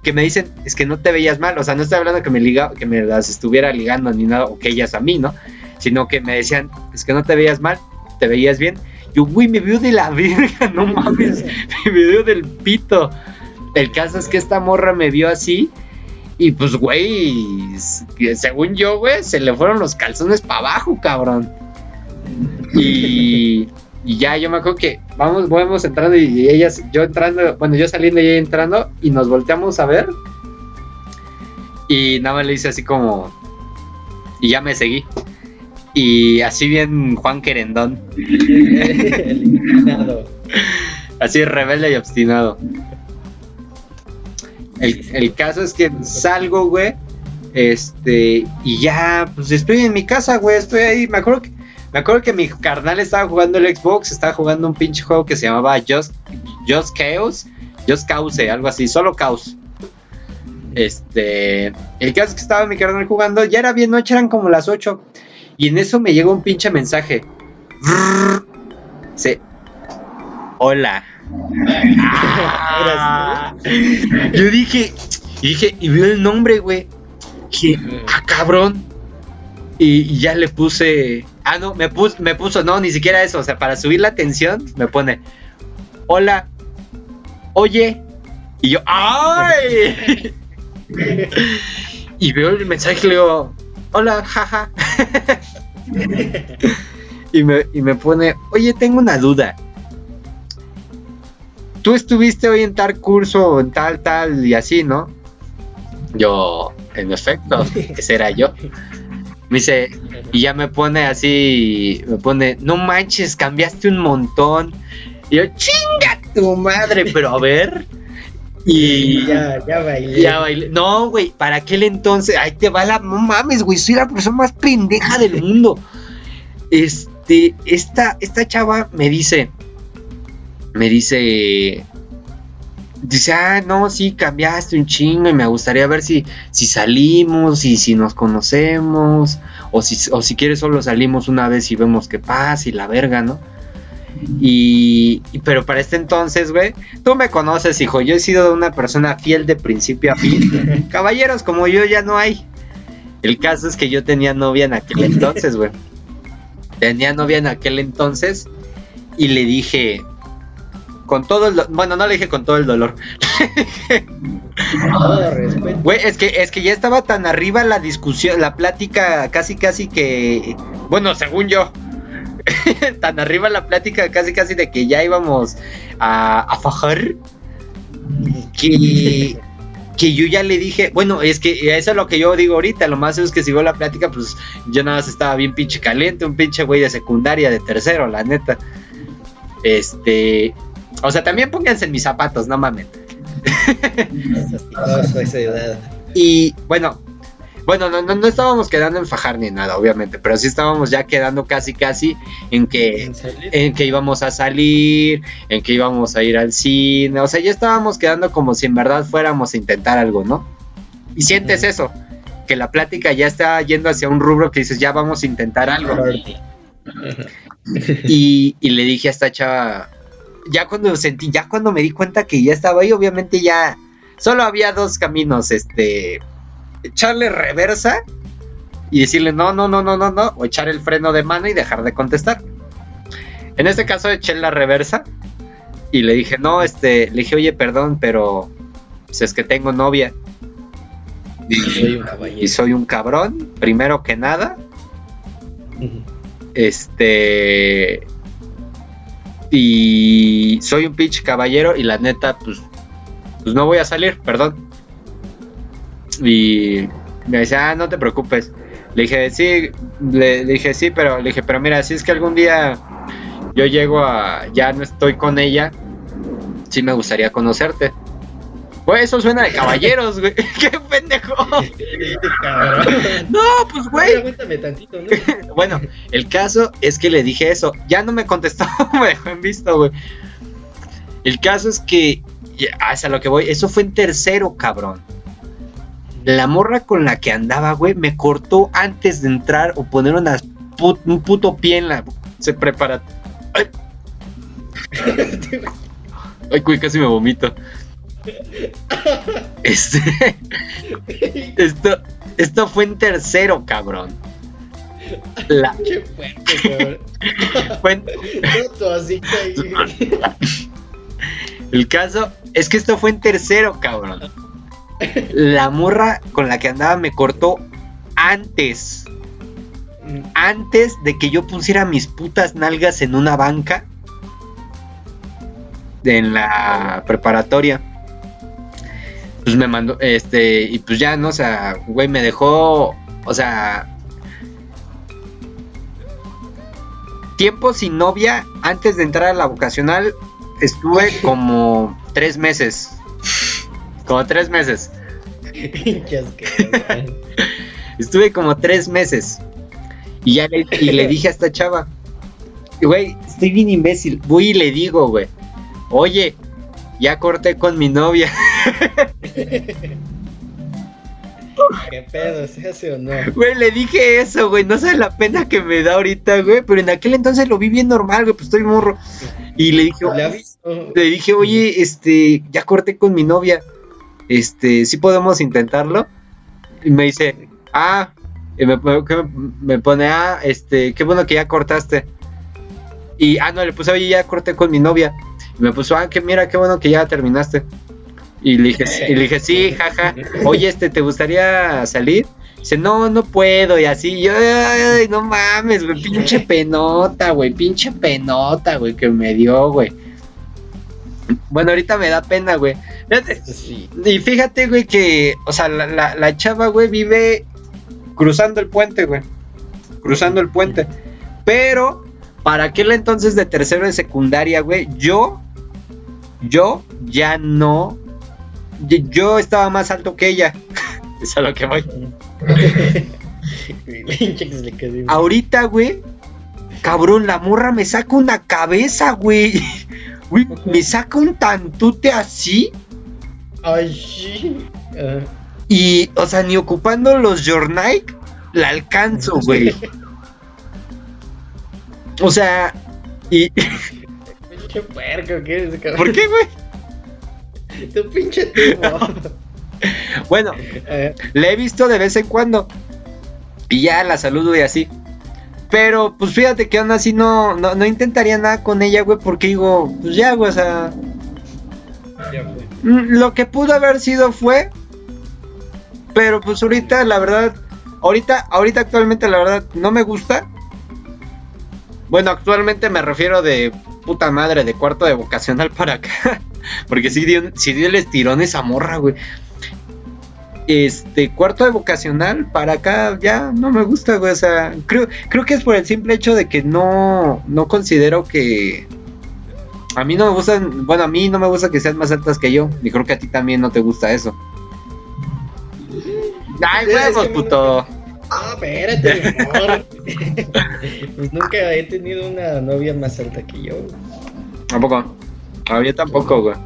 que me dicen, es que no te veías mal. O sea, no estoy hablando que me liga, que me las estuviera ligando ni nada, o que ellas a mí, ¿no? Sino que me decían, es que no te veías mal, te veías bien. Yo, güey, me veo de la verga, no [laughs] mames, me veo del pito. El caso es que esta morra me vio así. Y pues, güey, según yo, güey, se le fueron los calzones para abajo, cabrón. Y, y ya, yo me acuerdo que vamos, vamos entrando y, y ellas, yo entrando, bueno, yo saliendo y ella entrando, y nos volteamos a ver. Y nada más le hice así como. Y ya me seguí. Y así bien Juan Querendón, El [laughs] así rebelde y obstinado. El, el caso es que salgo, güey. Este, y ya, pues estoy en mi casa, güey. Estoy ahí. Me acuerdo que, me acuerdo que mi carnal estaba jugando el Xbox. Estaba jugando un pinche juego que se llamaba Just, Just Chaos. Just Cause, algo así, solo Caos. Este, el caso es que estaba mi carnal jugando. Ya era bien noche, eran como las 8. Y en eso me llegó un pinche mensaje. Sí. Hola. Ah. Yo dije, y dije, y vio el nombre, güey. Dije, ah, cabrón. Y, y ya le puse. Ah, no, me, pus, me puso, no, ni siquiera eso. O sea, para subir la atención, me pone, hola, oye. Y yo, ¡ay! [laughs] y veo el mensaje y le digo, hola, jaja. y, me, y me pone, oye, tengo una duda. Tú estuviste hoy en tal curso, en tal, tal, y así, ¿no? Yo, en efecto, ese era yo. Me dice, y ya me pone así, me pone, no manches, cambiaste un montón. Y yo, chinga tu madre, pero a ver. Y [laughs] ya, ya bailé. ya bailé. No, güey, para aquel entonces, ahí te va la. No mames, güey, soy la persona más pendeja del mundo. Este, esta, esta chava me dice, me dice, dice, ah, no, sí, cambiaste un chingo y me gustaría ver si, si salimos y si nos conocemos, o si, o si quieres solo salimos una vez y vemos qué pasa y la verga, ¿no? Y, y- pero para este entonces, güey, tú me conoces, hijo, yo he sido una persona fiel de principio a fin. [laughs] Caballeros como yo ya no hay. El caso es que yo tenía novia en aquel entonces, güey. Tenía novia en aquel entonces y le dije con todo el bueno, no le dije con todo el dolor. Todo respeto. Güey, es que es que ya estaba tan arriba la discusión, la plática casi casi que bueno, según yo [laughs] tan arriba la plática, casi casi de que ya íbamos a, a fajar, que, que yo ya le dije, bueno, es que eso es lo que yo digo ahorita, lo más es que si veo la plática, pues yo nada más estaba bien pinche caliente, un pinche güey de secundaria, de tercero, la neta. Este, o sea, también pónganse en mis zapatos, no mames. y bueno, bueno, no, no, estábamos quedando en fajar ni nada, obviamente, pero sí estábamos ya quedando casi, casi en que, ¿En, que íbamos a salir, en que íbamos a ir al cine, o sea, ya estábamos quedando como si en verdad fuéramos a intentar algo, ¿no? Y sientes eso, que la plática ya está yendo hacia un rubro que dices, ya vamos a intentar algo. y, [laughs] y le dije a esta chava, ya cuando sentí, ya cuando me di cuenta que ya estaba ahí, obviamente ya solo había dos caminos, este echarle reversa y decirle no, no, no, no, no, no, o echar el freno de mano y dejar de contestar. En este caso eché la reversa y le dije, no, este, le dije, oye, perdón, pero si es que tengo novia. Y soy, un cabrón, primero que nada. Este. Y soy un pinche caballero y la neta, pues, pues no voy a salir, perdón. Y me decía, ah, no te preocupes. Le dije, sí, le, dije, sí, pero le dije, pero mira, si es que algún día yo llego a, ya no estoy con ella, sí me gustaría conocerte. Pues eso suena de caballeros, güey. [laughs] ¡Qué pendejo! [laughs] no, pues güey. [laughs] bueno, el caso es que le dije eso. Ya no me contestó, me dejó en visto, güey. El caso es que, hasta lo que voy, eso fue en tercero, cabrón la morra con la que andaba, güey, me cortó antes de entrar o poner un puto pie en la. Se prepara. Ay, Ay güey, casi me vomito. Este. Esto, esto fue en tercero, cabrón. La... Qué fuerte, cabrón. El caso es que esto fue en tercero, cabrón la morra con la que andaba me cortó antes. Antes de que yo pusiera mis putas nalgas en una banca. En la preparatoria. Pues me mandó, este, y pues ya, ¿no? O sea, güey, me dejó, o sea, tiempo sin novia antes de entrar a la vocacional estuve como tres meses. Como tres meses. [laughs] Estuve como tres meses. Y ya le, y le dije a esta chava, güey, estoy bien imbécil. Voy y le digo, güey, oye, ya corté con mi novia. [laughs] ¿Qué pedo? ¿Se hace o no? Güey, le dije eso, güey. No sé la pena que me da ahorita, güey. Pero en aquel entonces lo vi bien normal, güey. Pues estoy morro. Y le dije, le dije, oye, este, ya corté con mi novia este, sí podemos intentarlo. Y me dice, ah, y me, me, pone, ah, este, qué bueno que ya cortaste. Y, ah, no, le puse, oye, ya corté con mi novia. Y me puso, ah, que mira, qué bueno que ya terminaste. Y le dije, y le dije sí, jaja. [laughs] Oye, este, ¿te gustaría salir? Dice, no, no puedo. Y así, yo, no mames, güey, pinche [laughs] penota, güey, pinche penota, güey, que me dio, güey. Bueno, ahorita me da pena, güey. Y fíjate, güey, que, o sea, la, la, chava, güey, vive cruzando el puente, güey. Cruzando el puente. Pero, para aquel entonces de tercero de secundaria, güey, yo, yo ya no. Yo estaba más alto que ella. [laughs] es a lo que voy. [laughs] Ahorita, güey, cabrón, la morra me saca una cabeza, güey. Güey, me saca un tantute así. Ay, sí. Y, o sea, ni ocupando los Jornike la alcanzo, güey. o sea, y. [laughs] Pinche puerco, ¿qué es, cabrón? ¿Por qué, güey? Tu pinche tipo. bueno, le he visto de vez en cuando. Y ya la saludo y así. Pero, pues fíjate que aún así no, no, intentaría nada con ella, güey, porque digo, pues ya, güey, o sea. Mm, lo que pudo haber sido fue. Pero pues ahorita, la verdad. Ahorita, ahorita actualmente, la verdad, no me gusta. Bueno, actualmente me refiero de puta madre, de cuarto de vocacional para acá. [laughs] Porque sí dio, sí dio el estirón esa morra, güey. Este, cuarto de vocacional para acá ya no me gusta, güey. O sea, creo, creo que es por el simple hecho de que no, no considero que. A mí no me gustan, bueno, a mí no me gusta que sean más altas que yo. Y creo que a ti también no te gusta eso. Ay, huevos, puto. Ah, espérate, mi amor. [laughs] pues nunca he tenido una novia más alta que yo. Tampoco. A mí tampoco, güey.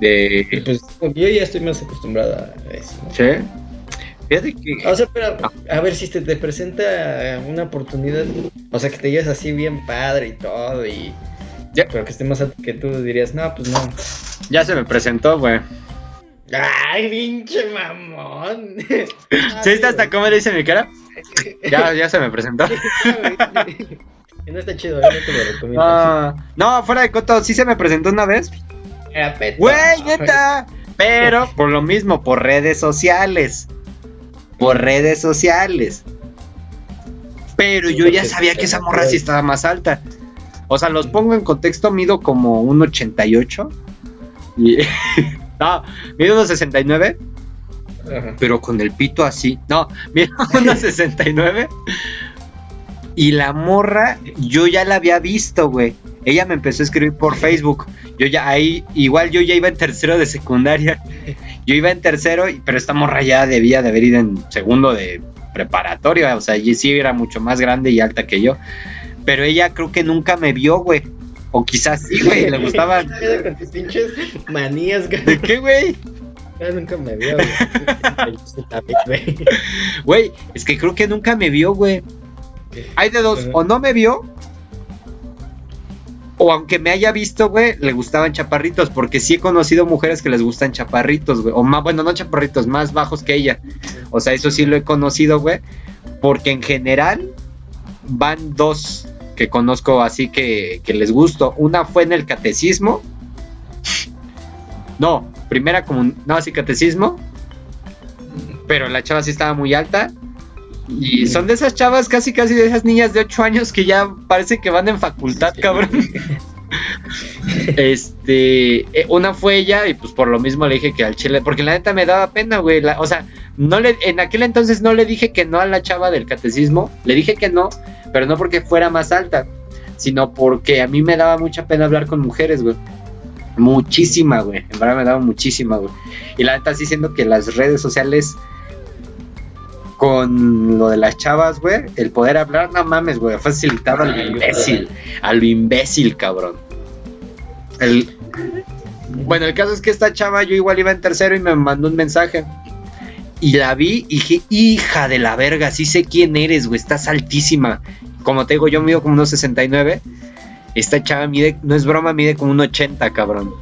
Y De. pues yo ya estoy más acostumbrada a eso. ¿no? ¿Sí? Fíjate que. O sea, pero a ver si te, te presenta una oportunidad, o sea, que te lleves así bien padre y todo, y Ya. pero que esté más alto que tú, dirías, no, pues no. Ya se me presentó, güey. ¡Ay, pinche mamón! [laughs] ¿Sí viste hasta cómo le dice mi cara? Ya, ya se me presentó. [laughs] No está chido, yo no te lo recomiendo. Ah, no, fuera de coto, sí se me presentó una vez. Era peta. Güey, neta. Pero [laughs] por lo mismo, por redes sociales. Por redes sociales. Pero yo ya sabía que esa morra sí estaba más alta. O sea, los pongo en contexto, mido como un 88. Y... [laughs] no, mido unos 69, Ajá. pero con el pito así. No, mido [laughs] unos 69. Y la morra, yo ya la había visto, güey. Ella me empezó a escribir por Facebook. Yo ya ahí, igual yo ya iba en tercero de secundaria. [laughs] Yo iba en tercero, pero esta morra ya debía de haber ido en segundo de preparatoria. O sea, y sí era mucho más grande y alta que yo. Pero ella creo que nunca me vio, güey. O quizás sí, güey, le gustaban. Cuidado [laughs] Con tus pinches manías, güey. ¿De qué, güey? Nunca me vio, güey. [laughs] güey. Es que creo que nunca me vio, güey. Hay de dos, o no me vio, o aunque me haya visto, güey, le gustaban chaparritos, porque sí he conocido mujeres que les gustan chaparritos, güey, o más, bueno, no chaparritos, más bajos que ella. O sea, eso sí lo he conocido, güey, porque en general van dos que conozco así que, que les gusto. Una fue en el catecismo. No, primera como, no, sí, catecismo. Pero la chava sí estaba muy alta. Y son de esas chavas, casi casi de esas niñas de 8 años que ya parece que van en facultad, cabrón. Este, eh, una fue ella y pues por lo mismo le dije que al chile, porque la neta me daba pena, güey. la- o sea, no le, en aquel entonces no le dije que no a la chava del catecismo, le dije que no, pero no porque fuera más alta, sino porque a mí me daba mucha pena hablar con mujeres, güey. Muchísima, güey. En verdad me daba muchísima, güey. Y la neta sí siento que las redes sociales con lo de las chavas, güey, el poder hablar, no mames, güey, facilitaba a lo imbécil, a lo imbécil, cabrón. El, bueno, el caso es que esta chava, yo igual iba en tercero y me mandó un mensaje. Y la vi y dije, hija de la verga, sí sé quién eres, güey, estás altísima. Como te digo, yo mido como unos 69. Esta chava mide, no es broma, mide como un 80, cabrón.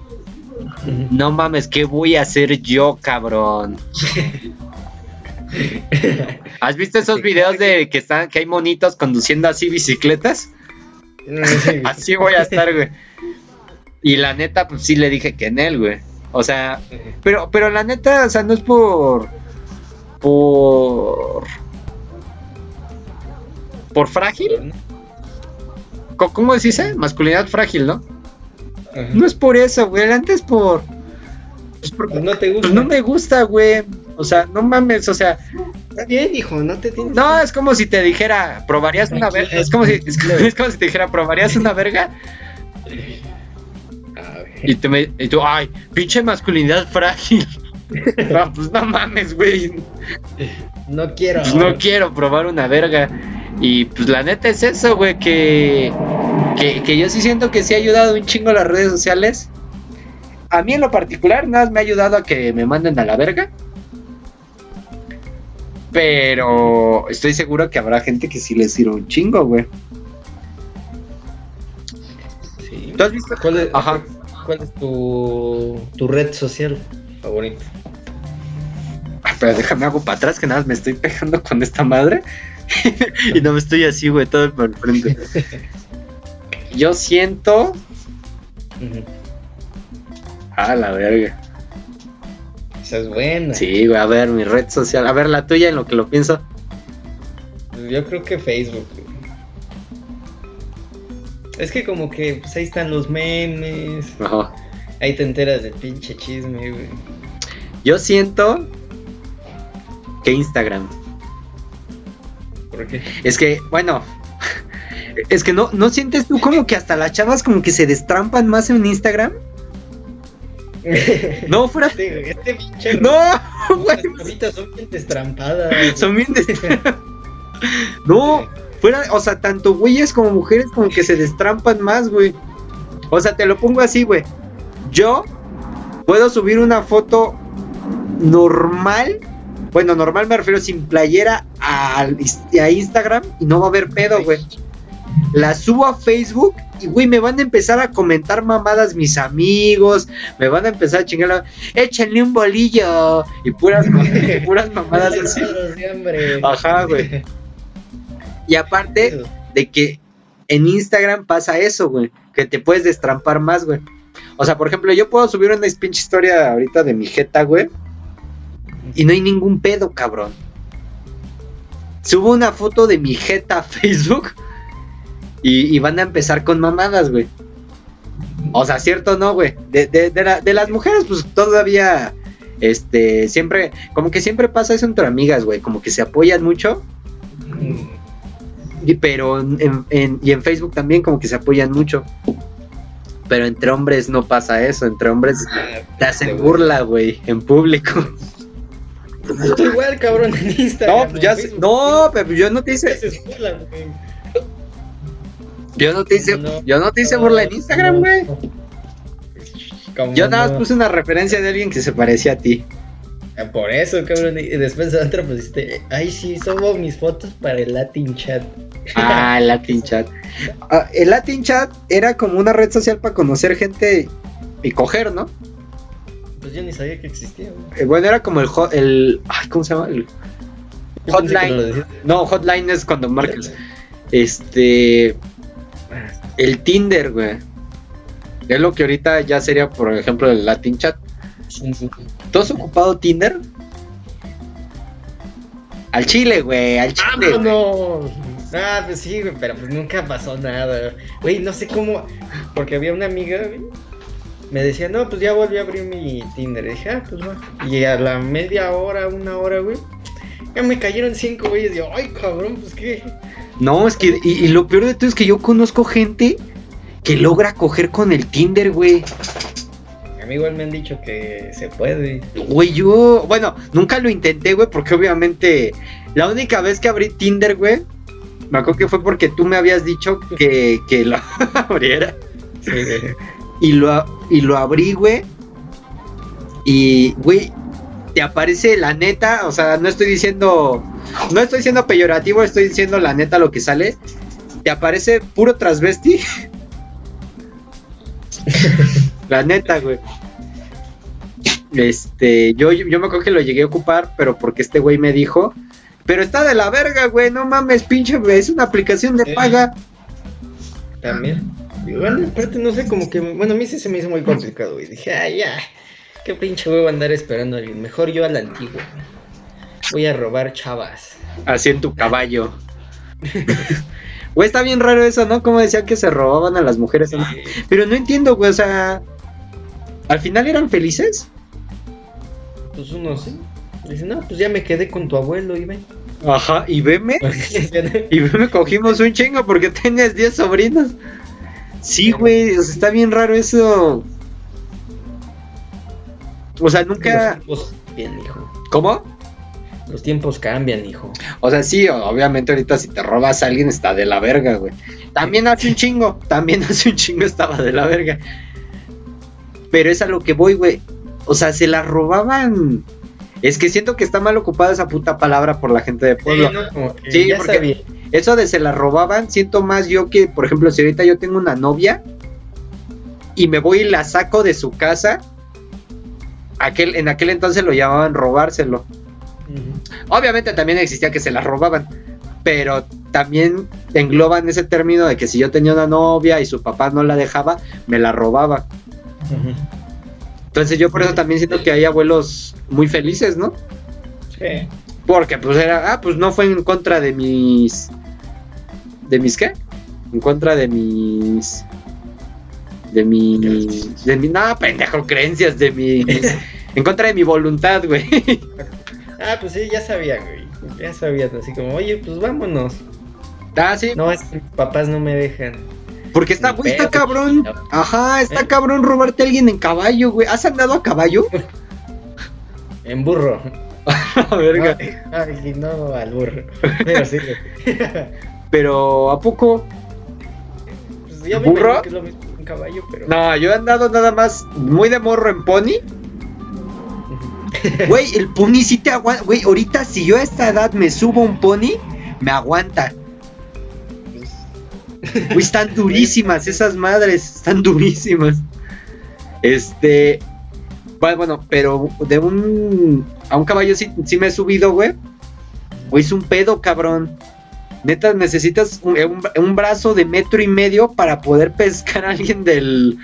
No mames, ¿qué voy a hacer yo, cabrón? [laughs] [laughs] ¿Has visto esos videos de que están, que hay monitos conduciendo así bicicletas? Sí, [laughs] Así voy a estar, güey. Y la neta, pues sí le dije que en él, güey. O sea, pero, pero la neta, o sea, no es por. por. por frágil. ¿Cómo se dice? Masculinidad frágil, ¿no? Ajá. No es por eso, güey. Antes por. Pues, por- Pues no te gusta. pues no me gusta, güey. O sea, no mames, o sea, Está bien, hijo, no te tienes. no, es como si te dijera, ¿probarías una verga? Es como si, es como, es como si te dijera, ¿probarías una verga? A ver. Y, te me- y tú, ay, pinche masculinidad frágil. [laughs] No, pues no mames, güey. No quiero. Pues no quiero probar una verga. Y pues la neta es eso, güey, que, que, que yo sí siento que sí ha ayudado un chingo las redes sociales. A mí en lo particular nada más me ha ayudado a que me manden a la verga. Pero estoy seguro que habrá gente que sí les sirve un chingo, güey. Sí. ¿Tú has visto? ¿Cuál es, Ajá. ¿Cuál es tu, tu red social favorita? Ah, Pero déjame hago para atrás que nada más me estoy pegando con esta madre. [laughs] y no me estoy así, güey, todo por el frente. [laughs] Yo siento. Ujú. Ah, la verga. Esa es buena. Sí, güey, a ver, mi red social. A ver, la tuya en lo que lo pienso. Yo creo que Facebook. güey. Es que como que pues, ahí están los memes. Ajá. Ahí te enteras del pinche chisme, güey. Yo siento que Instagram. ¿Por qué? Es que, bueno, [laughs] es que no, ¿no sientes tú como que hasta las chavas como que se destrampan más en Instagram? [laughs] No, fuera. Este, este pinche. No, güey. [laughs] Las chavitas son bien destrampadas. [laughs] Son bien dest- No, fuera, o sea, tanto güeyes como mujeres como que se destrampan más, güey. O sea, te lo pongo así, güey. Yo puedo subir una foto normal. Bueno, normal me refiero sin playera a Instagram y no va a haber pedo, güey. La subo a Facebook y, güey, me van a empezar a comentar mamadas mis amigos. Me van a empezar a chingar. la- Échenle un bolillo. Y puras, [laughs] puras mamadas así. Ajá, güey. Y aparte de que en Instagram pasa eso, güey. Que te puedes destrampar más, güey. O sea, por ejemplo, yo puedo subir una pinche historia ahorita de mi jeta, güey. Y no hay ningún pedo, cabrón. Subo una foto de mi jeta a Facebook. Y, y van a empezar con mamadas, güey. O sea, cierto no, güey. De, de- de la- de las mujeres, pues todavía. Este, siempre. Como que siempre pasa eso entre amigas, güey. Como que se apoyan mucho. Y, pero en, en- y en Facebook también como que se apoyan mucho. Pero entre hombres no pasa eso. Entre hombres te hacen burla, güey, en público. Estoy igual, cabrón, en Instagram. No, pues ya sé- no, pero yo no te hice. Yo no te hice, No, yo no te hice burla en Instagram, güey. ¿Cómo Yo nada más puse una referencia de alguien que se parecía a ti. Ah, Por eso, cabrón. Y después de otra pusiste, ay, sí, subo mis fotos para el Latin Chat. Ah, el Latin Chat. Ah, el Latin Chat era como una red social para conocer gente y coger, ¿no? Pues yo ni sabía que existía, güey. Eh, bueno, era como el, hot- el ay, ¿cómo se llama? El hotline. No, hotline es cuando marcas. Este. El Tinder, güey. Es lo que ahorita ya sería, por ejemplo, el Latin Chat. ¿Tú has ocupado Tinder? Al chile, güey, al chile. ¡Vámonos! Ah, pues sí, güey, pero pues nunca pasó nada. Güey, no sé cómo. Porque había una amiga, güey. Me decía, no, pues ya volví a abrir mi Tinder. Y dije, ah, pues va. Y a la media hora, una hora, güey. Ya me cayeron cinco güeyes. Yo, ay, cabrón, pues qué. No, es que. Y, y lo peor de todo es que yo conozco gente que logra coger con el Tinder, güey. A mí igual me han dicho que se puede. Güey, yo. Bueno, nunca lo intenté, güey, porque obviamente. La única vez que abrí Tinder, güey. Me acuerdo que fue porque tú me habías dicho que, que lo [laughs] abriera. Sí, güey. Y lo, y lo abrí, güey. Y, güey, te aparece la neta. O sea, no estoy diciendo. No estoy siendo peyorativo, estoy diciendo la neta lo que sale. Te aparece puro transvesti. [laughs] la neta, güey. Este, yo, yo me acuerdo que lo llegué a ocupar, pero porque este güey me dijo. Pero está de la verga, güey, no mames, pinche, es una aplicación de Sí. paga. También. Bueno, aparte, no sé, como que. Bueno, a mí sí se me hizo muy complicado, güey. Dije, ay, ya. Qué pinche huevo andar esperando a alguien. Mejor yo a la antigua. Voy a robar chavas. Así en tu caballo. Güey, está bien raro eso, ¿no? Como decían que se robaban a las mujeres. ¿no? Pero no entiendo, güey, o sea. ¿Al final eran felices? Pues uno sí. Dice, no, pues ya me quedé con tu abuelo y ven. Ajá, y veme. [laughs] [laughs] Y veme, cogimos un chingo porque [laughs] tienes 10 sobrinos. Sí, güey, o sea, está bien raro eso. O sea, Los nunca. tiempos cambian, hijo. ¿Cómo? Los tiempos cambian, hijo. O sea, sí, obviamente ahorita si te robas a alguien está de la verga, güey. También hace un chingo, también [laughs] hace un chingo estaba de la verga. Pero es a lo que voy, güey. O sea, se la robaban. Es que siento que está mal ocupada esa puta palabra por la gente de pueblo. Sí, ¿no? Como que Sí, ya porque- sabía. Eso de se la robaban, siento más yo que, por ejemplo, si ahorita yo tengo una novia y me voy y la saco de su casa, aquel, en aquel entonces lo llamaban robárselo. Obviamente también existía que se la robaban, pero también engloban ese término de que si yo tenía una novia y su papá no la dejaba, me la robaba. Entonces yo por eso también siento que hay abuelos muy felices, ¿no? Sí. Porque pues era, ah, pues no fue en contra de mis... ¿De mis qué? En contra de mis. De mis. De mi. No, pendejo, creencias. De mis. [laughs] en contra de mi voluntad, güey. Ah, pues sí, ya sabía, güey. Ya sabías, así como, oye, pues vámonos. Ah, sí. No, es que mis papás no me dejan. Porque está, güey, está cabrón. Ajá, está ¿Eh? cabrón robarte a alguien en caballo, güey. ¿Has andado a caballo? [laughs] En burro. [laughs] Verga. Ay, no, al burro. Pero sí, güey. Pero, ¿a poco? Pues ya me ¿Burro? que es lo mismo caballo, pero. No, yo he andado nada más muy de morro en pony. Güey, el pony sí te aguanta. Güey, ahorita si yo a esta edad me subo un pony, me aguanta. Güey, están durísimas [laughs] esas madres, están durísimas. Este. Bueno, bueno, pero de un. A un caballo sí, sí me he subido, güey. Güey, es un pedo, cabrón. Neta, necesitas un, un- un brazo de metro y medio para poder pescar a alguien del,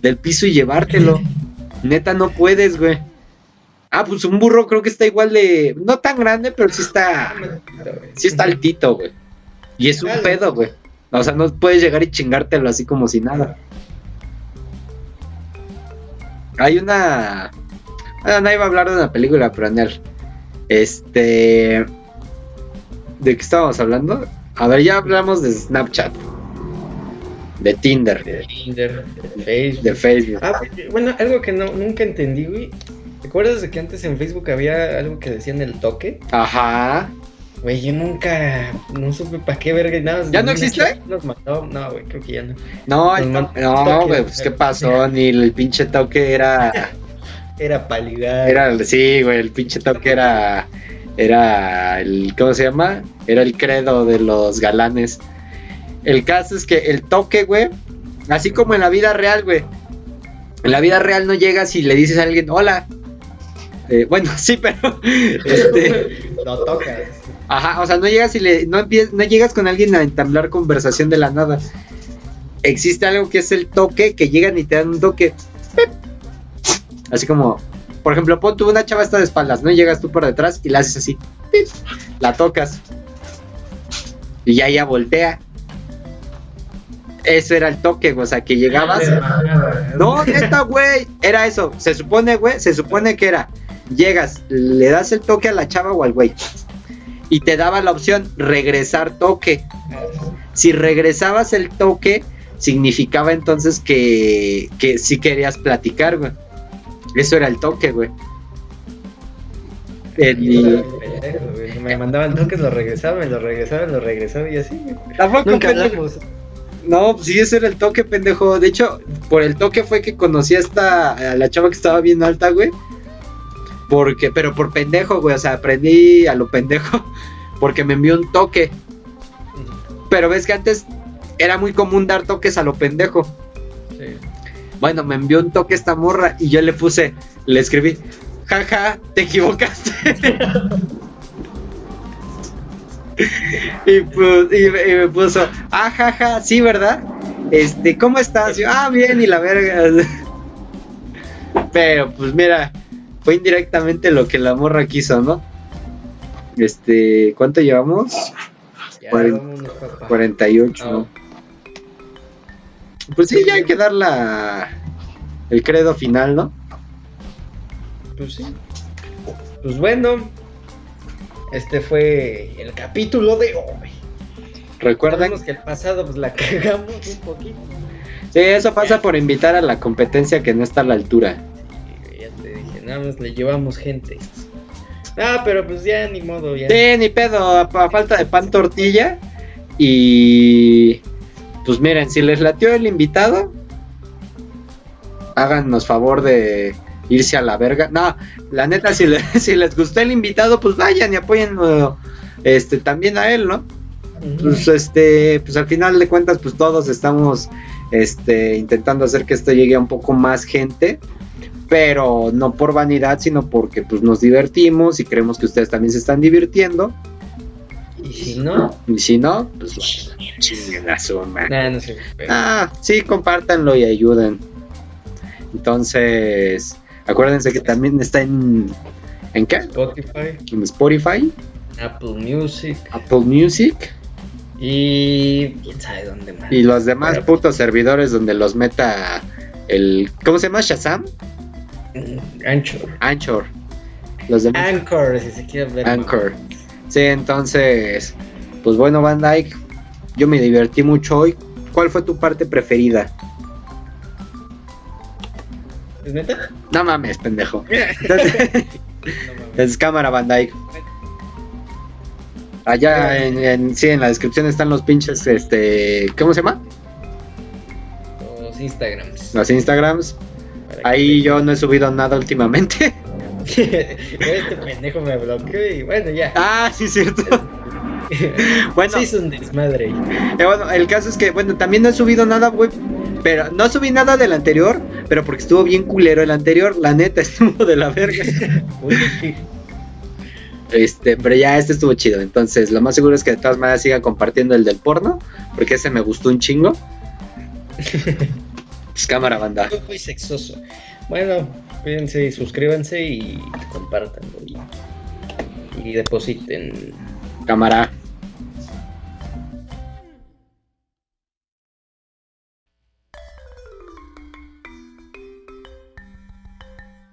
del piso y llevártelo. [laughs] Neta, no puedes, güey. Ah, pues un burro creo que está igual de. No tan grande, pero sí está. Sí está altito, güey. Y es un pedo, güey. O sea, no puedes llegar y chingártelo así como si nada. Hay una. Ah, no iba a hablar de una película, pero en él. Este. ¿De qué estábamos hablando? A ver, ya hablamos de Snapchat. De Tinder. De Tinder, de Facebook. De Facebook. Ah, bueno, algo que no, nunca entendí, güey. ¿Te acuerdas de que antes en Facebook había algo que decían el toque? Ajá. Güey, yo nunca, no supe para qué verga y nada. ¿Ya no existe? Nos mató, no, güey, creo que ya no. No, no, mandó no, toque, güey, pues qué pasó, ni el pinche toque era. [laughs] Era para ligar. Era sí, güey, el pinche toque era. Era el. ¿Cómo se llama? Era el credo de los galanes. El caso es que el toque, güey, así como en la vida real, güey. En la vida real no llegas y le dices a alguien, hola. Eh, bueno, [laughs] sí, pero. Este, No tocas. ajá, o sea, no llegas y le. No, no llegas con alguien a entablar conversación de la nada. Existe algo que es el toque, que llegan y te dan un toque. Así como, por ejemplo, pon tú una chava está de espaldas, ¿no? Y llegas tú por detrás y la haces así. La tocas. Y ya ella voltea. Eso era el toque, güey, o sea, que llegabas. No, neta, güey. Era eso. Se supone, güey, se supone que era. Llegas, le das el toque a la chava o al güey. Y te daba la opción regresar toque. Si regresabas el toque, significaba entonces que, que sí querías platicar, güey. Eso era el toque, güey. Güey. Me mandaban toques, lo regresaba, me lo regresaba, lo regresaba y así. Tampoco, Nunca hablamos. No, pues sí, ese era el toque, pendejo. De hecho, por el toque fue que conocí a esta, a la chava que estaba bien alta, güey. Porque, pero por pendejo, güey. O sea, aprendí a lo pendejo. [laughs] Porque me envió un toque. Pero ves que antes era muy común dar toques a lo pendejo. Sí. Bueno, me envió un toque esta morra y yo le puse, le escribí, jaja, te equivocaste. [laughs] y, pues, y, me- y me puso, ah, jaja, sí, ¿verdad? Este, ¿cómo estás? Yo, ah, bien, y la verga. [laughs] Pero, pues mira, fue indirectamente lo que la morra quiso, ¿no? Este, ¿cuánto llevamos? Ya, Cuaren- vámonos, papá. 48, Ah. ¿no? Pues sí, ya hay que dar la, el credo final, ¿no? Pues sí. Pues bueno. Este fue el capítulo de hoy. Recuerden, que el pasado pues la [laughs] cagamos un poquito. sí, eso pasa por invitar a la competencia que no está a la altura. Ya te dije, nada más le llevamos gente. Ah, pero pues ya ni modo, ya. Sí, ni pedo, a, a falta de pan tortilla. Y pues miren, si les latió el invitado, háganos favor de irse a la verga. No, la neta, si, le- [laughs] si les gustó el invitado, pues vayan y apóyenlo este, también a él, ¿no? Pues este, pues al final de cuentas, pues todos estamos este, intentando hacer que esto llegue a un poco más gente. Pero no por vanidad, sino porque pues nos divertimos y creemos que ustedes también se están divirtiendo. Y si no, Y si no, pues bueno, chinguen a su madre. nada, no sé. pero- Ah, sí, compártanlo y ayuden. Entonces, acuérdense que también está en. ¿En qué? Spotify, En Spotify, Apple Music Apple Music. Y quién sabe dónde más. Y los demás Pero- putos servidores donde los meta el. ¿Cómo se llama? Shazam? Anchor. Anchor. Los demás. Anchor, si se quiere ver. Anchor. Sí, entonces. Pues bueno, Van Dyke. Yo me divertí mucho hoy. ¿Cuál fue tu parte preferida? ¿Es neta? No mames, pendejo. Entonces, No mames. [laughs] es cámara Van Dyke. Allá en, en- sí, en la descripción están los pinches, este, ¿cómo se llama? Los Instagrams. Los Instagrams. Ahí yo no he subido nada últimamente. [laughs] [laughs] este pendejo me bloqueó y bueno, ya. ah, sí, cierto. [laughs] Bueno, Se hizo un desmadre. eh, bueno, el caso es que, bueno, también no he subido nada, güey. Pero no subí nada del anterior, pero porque estuvo bien culero el anterior, la neta, [laughs] estuvo de la verga. Este, pero ya este estuvo chido. Entonces, lo más seguro es que de todas maneras siga compartiendo el del porno, porque ese me gustó un chingo. Pues cámara, banda. Fue muy sexoso. Bueno, cuídense y suscríbanse y compartanlo y, y depositen. Cámara.